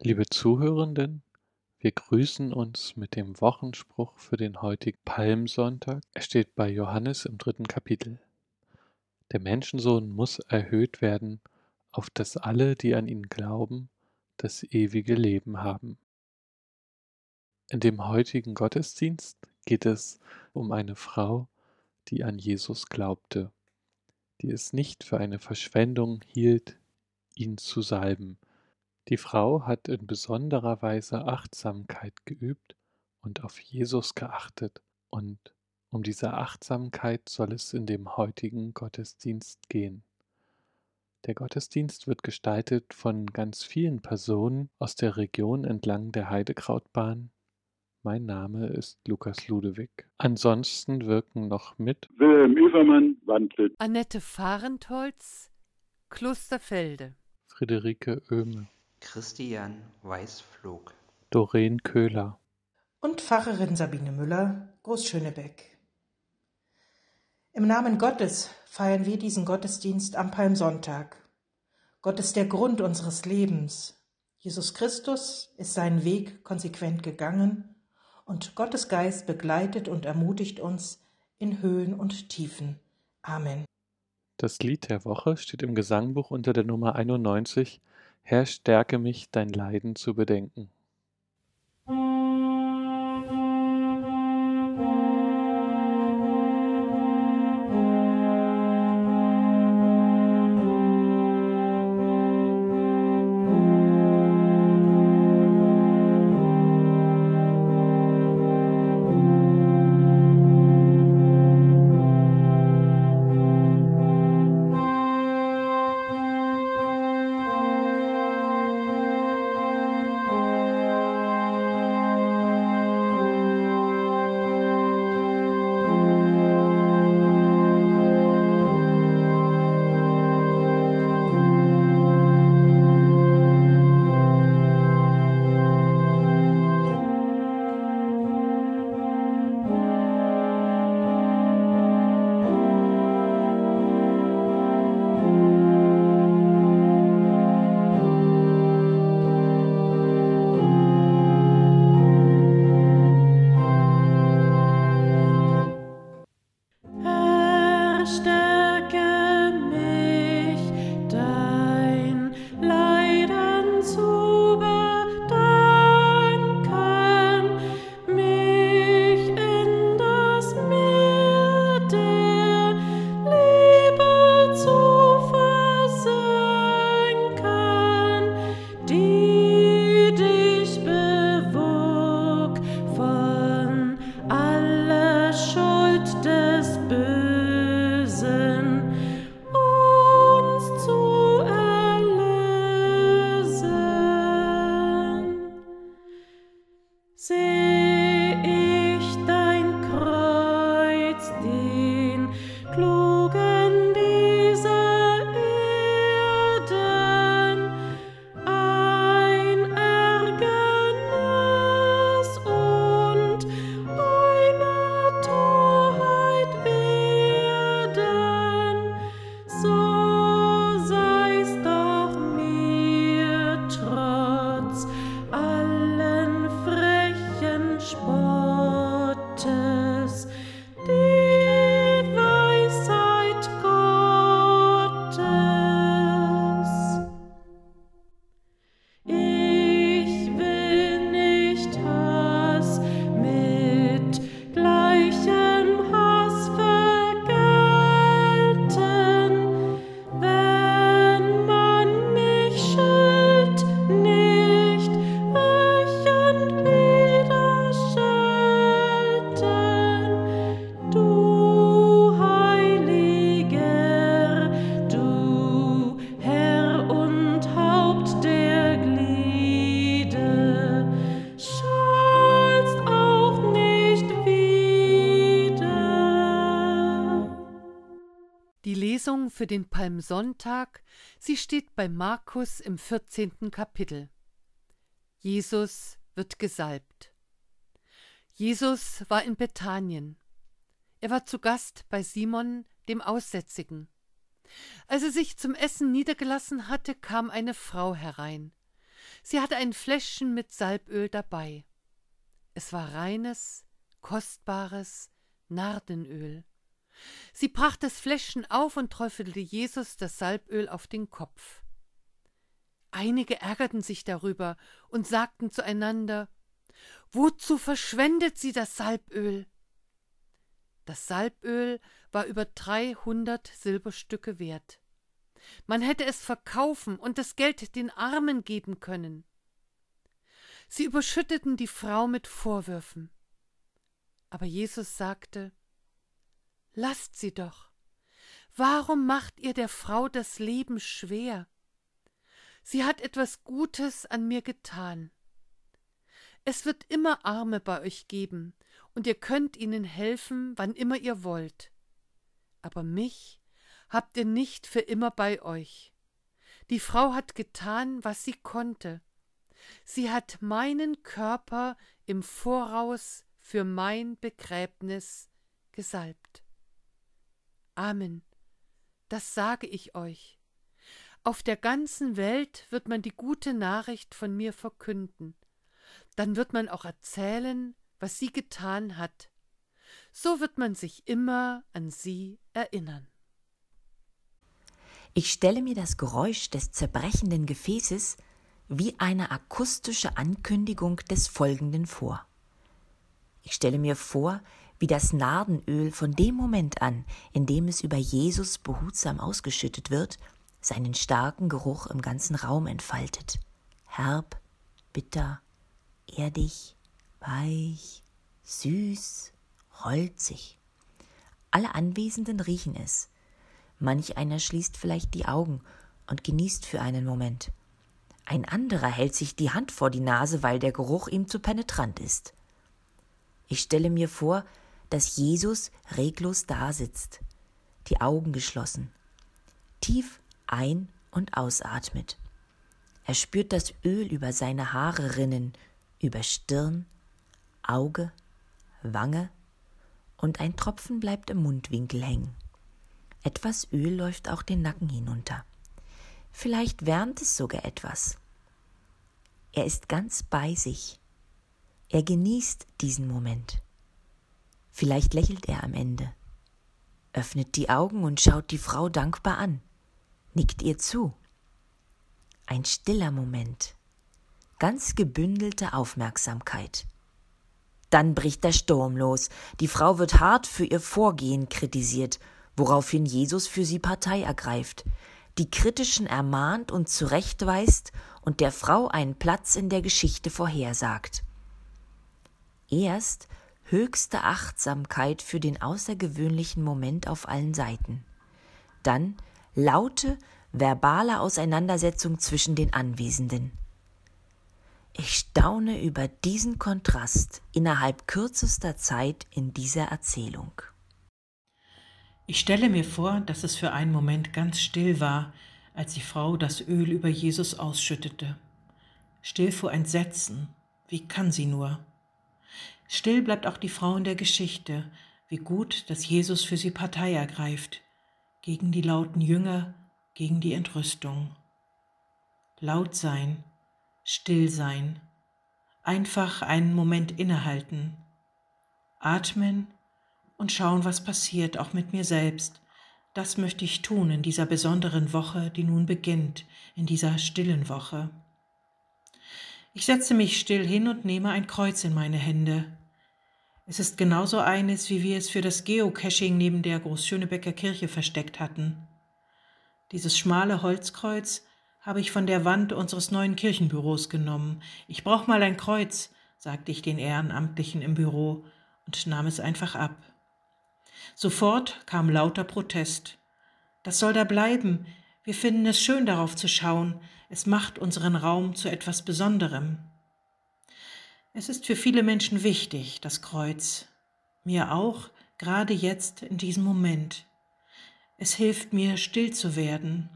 Liebe Zuhörenden, wir grüßen uns mit dem Wochenspruch für den heutigen Palmsonntag. Er steht bei Johannes im dritten Kapitel. Der Menschensohn muss erhöht werden, auf dass alle, die an ihn glauben, das ewige Leben haben. In dem heutigen Gottesdienst geht es um eine Frau, die an Jesus glaubte, die es nicht für eine Verschwendung hielt, ihn zu salben. Die Frau hat in besonderer Weise Achtsamkeit geübt und auf Jesus geachtet, und um diese Achtsamkeit soll es in dem heutigen Gottesdienst gehen. Der Gottesdienst wird gestaltet von ganz vielen Personen aus der Region entlang der Heidekrautbahn. Mein Name ist Lukas Ludewig. Ansonsten wirken noch mit Wilhelm Übermann, Wandlitz, Annette Fahrentholz, Klosterfelde. Friederike Oehme, Christian Weißflog. Doreen Köhler, und Pfarrerin Sabine Müller, Großschönebeck. Im Namen Gottes feiern wir diesen Gottesdienst am Palmsonntag. Gott ist der Grund unseres Lebens. Jesus Christus ist seinen Weg konsequent gegangen und Gottes Geist begleitet und ermutigt uns in Höhen und Tiefen. Amen. Das Lied der Woche steht im Gesangbuch unter der Nummer 91 Herr, stärke mich, dein Leiden zu bedenken. Für den Palmsonntag, sie steht bei Markus im 14. Kapitel. Jesus wird gesalbt. Jesus war in Bethanien. Er war zu Gast bei Simon, dem Aussätzigen. Als er sich zum Essen niedergelassen hatte, kam eine Frau herein. Sie hatte ein Fläschchen mit Salböl dabei. Es war reines, kostbares Nardenöl. Sie brachte das Fläschchen auf und träufelte Jesus das Salböl auf den Kopf. Einige ärgerten sich darüber und sagten zueinander Wozu verschwendet sie das Salböl? Das Salböl war über dreihundert Silberstücke wert. Man hätte es verkaufen und das Geld den Armen geben können. Sie überschütteten die Frau mit Vorwürfen. Aber Jesus sagte Lasst sie doch. Warum macht ihr der Frau das Leben schwer? Sie hat etwas Gutes an mir getan. Es wird immer Arme bei euch geben, und ihr könnt ihnen helfen, wann immer ihr wollt. Aber mich habt ihr nicht für immer bei euch. Die Frau hat getan, was sie konnte. Sie hat meinen Körper im Voraus für mein Begräbnis gesalbt. Amen. Das sage ich euch. Auf der ganzen Welt wird man die gute Nachricht von mir verkünden. Dann wird man auch erzählen, was sie getan hat. So wird man sich immer an sie erinnern. Ich stelle mir das Geräusch des zerbrechenden Gefäßes wie eine akustische Ankündigung des Folgenden vor. Ich stelle mir vor, wie das Nardenöl von dem Moment an, in dem es über Jesus behutsam ausgeschüttet wird, seinen starken Geruch im ganzen Raum entfaltet. Herb, bitter, erdig, weich, süß, holzig. Alle Anwesenden riechen es. Manch einer schließt vielleicht die Augen und genießt für einen Moment. Ein anderer hält sich die Hand vor die Nase, weil der Geruch ihm zu penetrant ist. Ich stelle mir vor, dass Jesus reglos dasitzt, die Augen geschlossen, tief ein- und ausatmet. Er spürt das Öl über seine Haare rinnen, über Stirn, Auge, Wange, und ein Tropfen bleibt im Mundwinkel hängen. Etwas Öl läuft auch den Nacken hinunter. Vielleicht wärmt es sogar etwas. Er ist ganz bei sich. Er genießt diesen Moment. Vielleicht lächelt er am Ende, öffnet die Augen und schaut die Frau dankbar an, nickt ihr zu. Ein stiller Moment, ganz gebündelte Aufmerksamkeit. Dann bricht der Sturm los. Die Frau wird hart für ihr Vorgehen kritisiert, woraufhin Jesus für sie Partei ergreift, die Kritischen ermahnt und zurechtweist und der Frau einen Platz in der Geschichte vorhersagt. Erst höchste Achtsamkeit für den außergewöhnlichen Moment auf allen Seiten. Dann laute, verbale Auseinandersetzung zwischen den Anwesenden. Ich staune über diesen Kontrast innerhalb kürzester Zeit in dieser Erzählung. Ich stelle mir vor, dass es für einen Moment ganz still war, als die Frau das Öl über Jesus ausschüttete. Still vor Entsetzen. Wie kann sie nur? Still bleibt auch die Frau in der Geschichte. Wie gut, dass Jesus für sie Partei ergreift. Gegen die lauten Jünger, gegen die Entrüstung. Laut sein, still sein. Einfach einen Moment innehalten. Atmen und schauen, was passiert, auch mit mir selbst. Das möchte ich tun in dieser besonderen Woche, die nun beginnt, in dieser stillen Woche. Ich setze mich still hin und nehme ein Kreuz in meine Hände. Es ist genauso eines, wie wir es für das Geocaching neben der Großschönebecker Kirche versteckt hatten. Dieses schmale Holzkreuz habe ich von der Wand unseres neuen Kirchenbüros genommen. Ich brauch mal ein Kreuz, sagte ich den Ehrenamtlichen im Büro und nahm es einfach ab. Sofort kam lauter Protest. Das soll da bleiben. Wir finden es schön, darauf zu schauen. Es macht unseren Raum zu etwas Besonderem. Es ist für viele Menschen wichtig, das Kreuz. Mir auch, gerade jetzt in diesem Moment. Es hilft mir, still zu werden.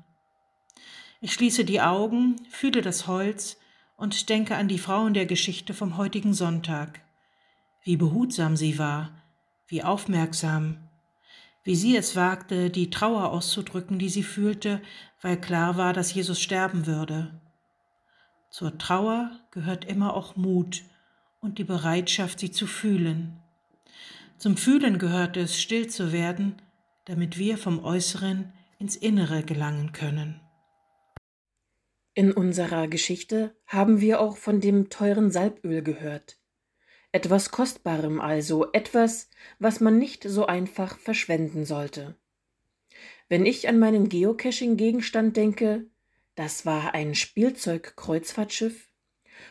Ich schließe die Augen, fühle das Holz und denke an die Frau in der Geschichte vom heutigen Sonntag. Wie behutsam sie war, wie aufmerksam, wie sie es wagte, die Trauer auszudrücken, die sie fühlte, weil klar war, dass Jesus sterben würde. Zur Trauer gehört immer auch Mut und die Bereitschaft, sie zu fühlen. Zum Fühlen gehört es, still zu werden, damit wir vom Äußeren ins Innere gelangen können. In unserer Geschichte haben wir auch von dem teuren Salböl gehört. Etwas Kostbarem also, etwas, was man nicht so einfach verschwenden sollte. Wenn ich an meinen Geocaching-Gegenstand denke, das war ein Spielzeug-Kreuzfahrtschiff,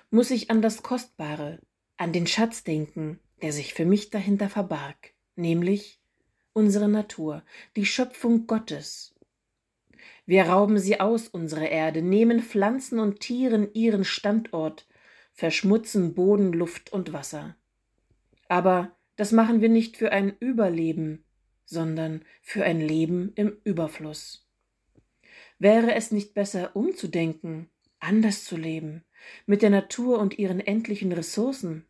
muss ich an das Kostbare, an den Schatz denken, der sich für mich dahinter verbarg, nämlich unsere Natur, die Schöpfung Gottes. Wir rauben sie aus, unsere Erde, nehmen Pflanzen und Tieren ihren Standort, verschmutzen Boden, Luft und Wasser. Aber das machen wir nicht für ein Überleben, sondern für ein Leben im Überfluss. Wäre es nicht besser umzudenken, anders zu leben, mit der Natur und ihren endlichen Ressourcen?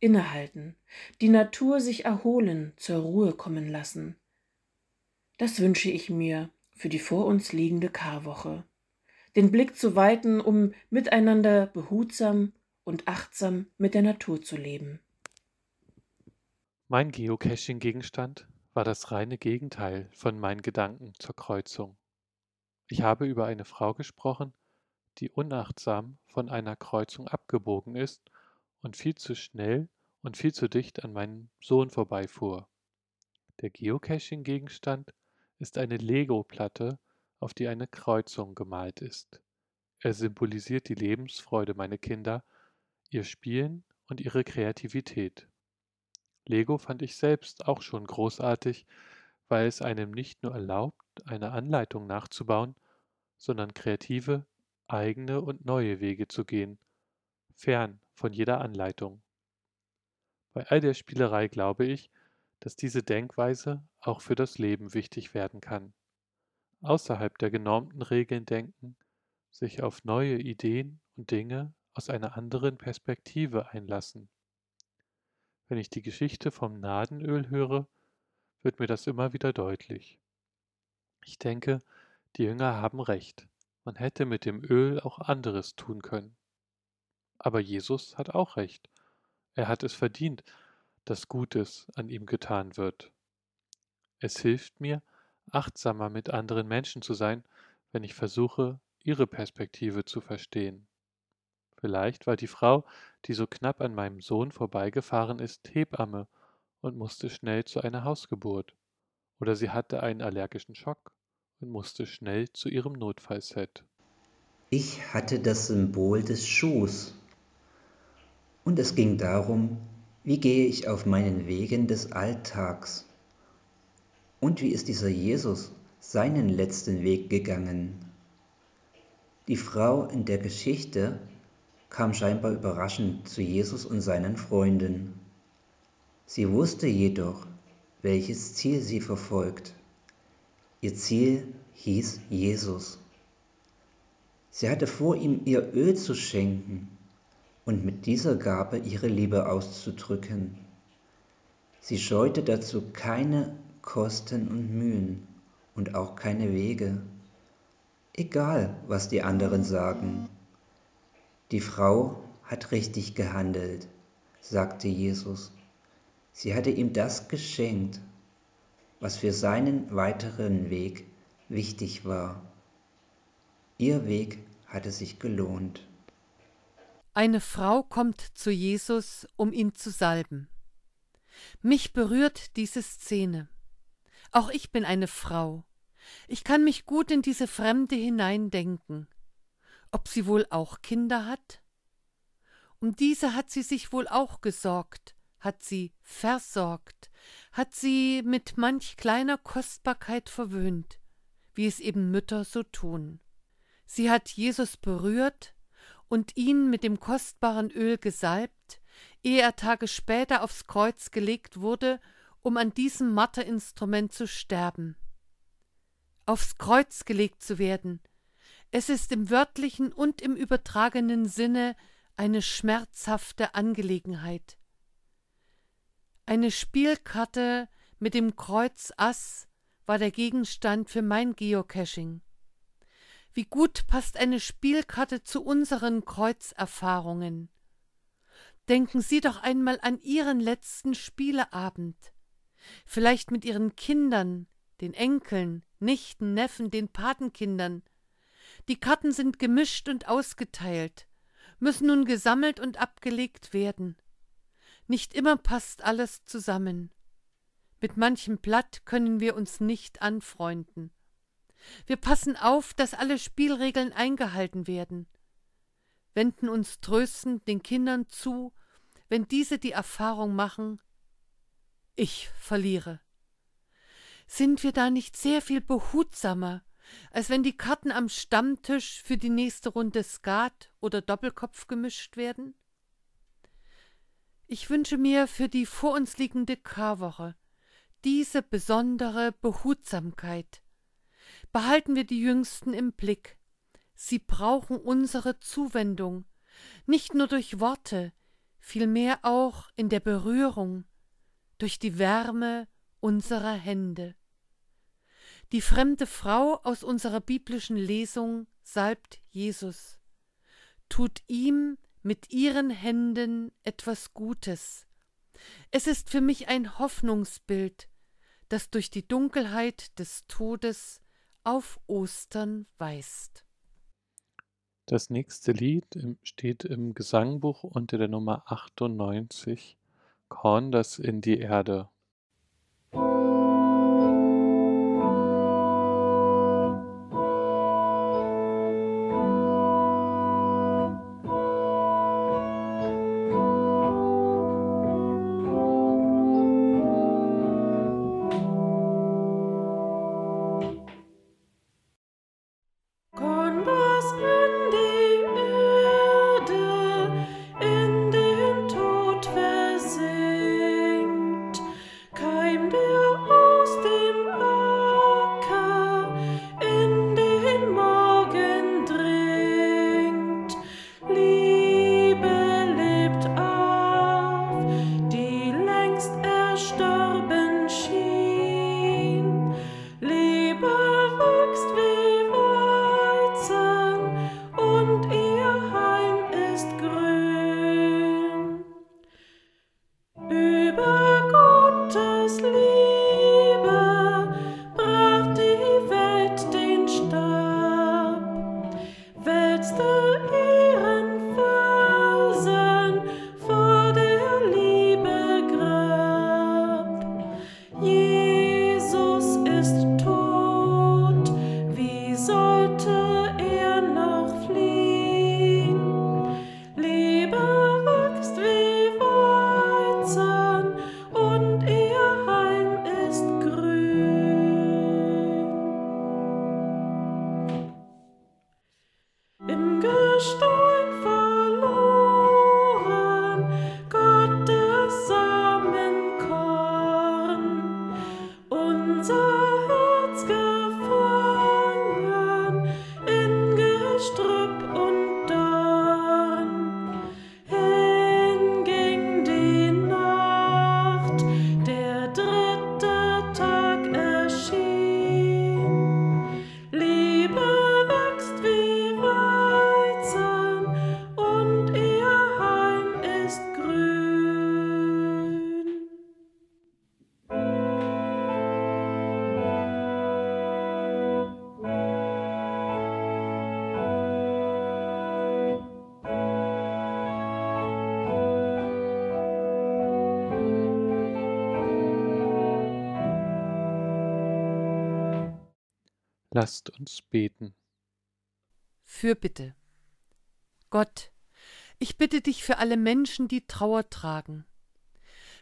Innehalten, die Natur sich erholen, zur Ruhe kommen lassen. Das wünsche ich mir für die vor uns liegende Karwoche. Den Blick zu weiten, um miteinander behutsam und achtsam mit der Natur zu leben. Mein Geocaching-Gegenstand war das reine Gegenteil von meinen Gedanken zur Kreuzung. Ich habe über eine Frau gesprochen, die unachtsam von einer Kreuzung abgebogen ist und viel zu schnell und viel zu dicht an meinem Sohn vorbeifuhr. Der Geocaching-Gegenstand ist eine Lego-Platte, auf die eine Kreuzung gemalt ist. Er symbolisiert die Lebensfreude meiner Kinder, ihr Spielen und ihre Kreativität. Lego fand ich selbst auch schon großartig, weil es einem nicht nur erlaubt, eine Anleitung nachzubauen, sondern kreative, eigene und neue Wege zu gehen, fern von jeder Anleitung. Bei all der Spielerei glaube ich, dass diese Denkweise auch für das Leben wichtig werden kann. Außerhalb der genormten Regeln denken, sich auf neue Ideen und Dinge aus einer anderen Perspektive einlassen. Wenn ich die Geschichte vom Nadenöl höre, wird mir das immer wieder deutlich. Ich denke, die Jünger haben recht. Man hätte mit dem Öl auch anderes tun können. Aber Jesus hat auch recht. Er hat es verdient, dass Gutes an ihm getan wird. Es hilft mir, achtsamer mit anderen Menschen zu sein, wenn ich versuche, ihre Perspektive zu verstehen. Vielleicht war die Frau, die so knapp an meinem Sohn vorbeigefahren ist, Hebamme und musste schnell zu einer Hausgeburt. Oder sie hatte einen allergischen Schock und musste schnell zu ihrem Notfallset. Ich hatte das Symbol des Schuhs. Und es ging darum, wie gehe ich auf meinen Wegen des Alltags? Und wie ist dieser Jesus seinen letzten Weg gegangen? Die Frau in der Geschichte kam scheinbar überraschend zu Jesus und seinen Freunden. Sie wusste jedoch, welches Ziel sie verfolgt. Ihr Ziel hieß Jesus. Sie hatte vor, ihm ihr Öl zu schenken und mit dieser Gabe ihre Liebe auszudrücken. Sie scheute dazu keine Kosten und Mühen und auch keine Wege, egal was die anderen sagen. Die Frau hat richtig gehandelt, sagte Jesus. Sie hatte ihm das geschenkt, was für seinen weiteren Weg wichtig war. Ihr Weg hatte sich gelohnt. Eine Frau kommt zu Jesus, um ihn zu salben. Mich berührt diese Szene. Auch ich bin eine Frau. Ich kann mich gut in diese Fremde hineindenken. Ob sie wohl auch Kinder hat? Um diese hat sie sich wohl auch gesorgt, hat sie versorgt, hat sie mit manch kleiner Kostbarkeit verwöhnt, wie es eben Mütter so tun. Sie hat Jesus berührt, und ihn mit dem kostbaren Öl gesalbt, ehe er Tage später aufs Kreuz gelegt wurde, um an diesem Marterinstrument zu sterben. Aufs Kreuz gelegt zu werden, es ist im wörtlichen und im übertragenen Sinne eine schmerzhafte Angelegenheit. Eine Spielkarte mit dem Kreuz Ass war der Gegenstand für mein Geocaching. Wie gut passt eine Spielkarte zu unseren Kreuzerfahrungen. Denken Sie doch einmal an Ihren letzten Spieleabend. Vielleicht mit Ihren Kindern, den Enkeln, Nichten, Neffen, den Patenkindern. Die Karten sind gemischt und ausgeteilt, müssen nun gesammelt und abgelegt werden. Nicht immer passt alles zusammen. Mit manchem Blatt können wir uns nicht anfreunden. Wir passen auf, dass alle Spielregeln eingehalten werden, wenden uns tröstend den Kindern zu, wenn diese die Erfahrung machen, ich verliere. Sind wir da nicht sehr viel behutsamer, als wenn die Karten am Stammtisch für die nächste Runde Skat oder Doppelkopf gemischt werden? Ich wünsche mir für die vor uns liegende Karwoche diese besondere Behutsamkeit. Behalten wir die Jüngsten im Blick. Sie brauchen unsere Zuwendung, nicht nur durch Worte, vielmehr auch in der Berührung, durch die Wärme unserer Hände. Die fremde Frau aus unserer biblischen Lesung salbt Jesus, tut ihm mit ihren Händen etwas Gutes. Es ist für mich ein Hoffnungsbild, das durch die Dunkelheit des Todes auf Ostern weist. Das nächste Lied steht im Gesangbuch unter der Nummer 98, Korn, das in die Erde Stop. Lasst uns beten. Fürbitte. Gott, ich bitte dich für alle Menschen, die Trauer tragen,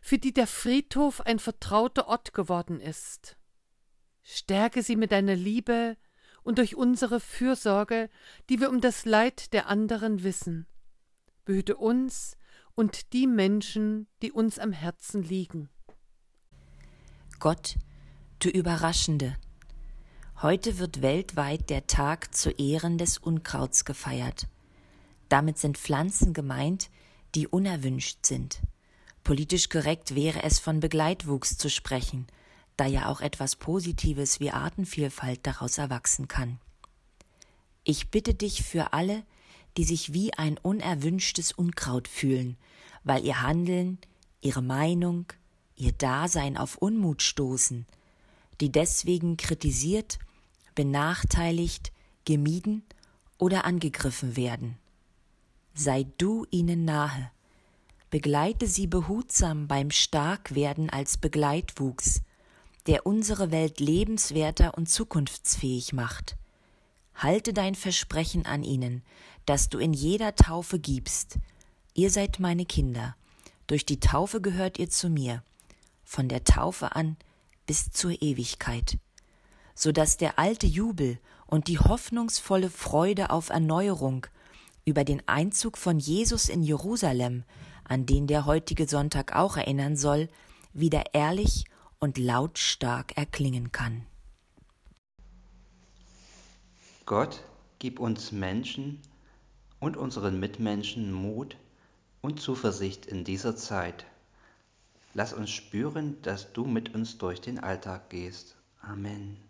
für die der Friedhof ein vertrauter Ort geworden ist. Stärke sie mit deiner Liebe und durch unsere Fürsorge, die wir um das Leid der anderen wissen. Behüte uns und die Menschen, die uns am Herzen liegen. Gott, du Überraschende, Heute wird weltweit der Tag zu Ehren des Unkrauts gefeiert. Damit sind Pflanzen gemeint, die unerwünscht sind. Politisch korrekt wäre es von Begleitwuchs zu sprechen, da ja auch etwas Positives wie Artenvielfalt daraus erwachsen kann. Ich bitte dich für alle, die sich wie ein unerwünschtes Unkraut fühlen, weil ihr Handeln, ihre Meinung, ihr Dasein auf Unmut stoßen, die deswegen kritisiert, benachteiligt, gemieden oder angegriffen werden. Sei du ihnen nahe, begleite sie behutsam beim Starkwerden als Begleitwuchs, der unsere Welt lebenswerter und zukunftsfähig macht. Halte dein Versprechen an ihnen, das du in jeder Taufe gibst. Ihr seid meine Kinder, durch die Taufe gehört ihr zu mir, von der Taufe an bis zur Ewigkeit, so dass der alte Jubel und die hoffnungsvolle Freude auf Erneuerung über den Einzug von Jesus in Jerusalem, an den der heutige Sonntag auch erinnern soll, wieder ehrlich und lautstark erklingen kann. Gott, gib uns Menschen und unseren Mitmenschen Mut und Zuversicht in dieser Zeit. Lass uns spüren, dass du mit uns durch den Alltag gehst. Amen.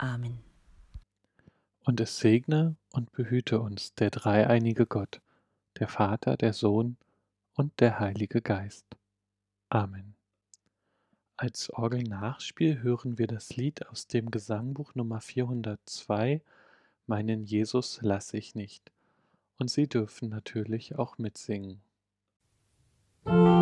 Amen. Und es segne und behüte uns der dreieinige Gott, der Vater, der Sohn und der Heilige Geist. Amen. Als Orgelnachspiel hören wir das Lied aus dem Gesangbuch Nummer 402 Meinen Jesus lasse ich nicht. Und Sie dürfen natürlich auch mitsingen. Musik